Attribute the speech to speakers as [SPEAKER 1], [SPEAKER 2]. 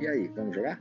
[SPEAKER 1] E aí, vamos jogar?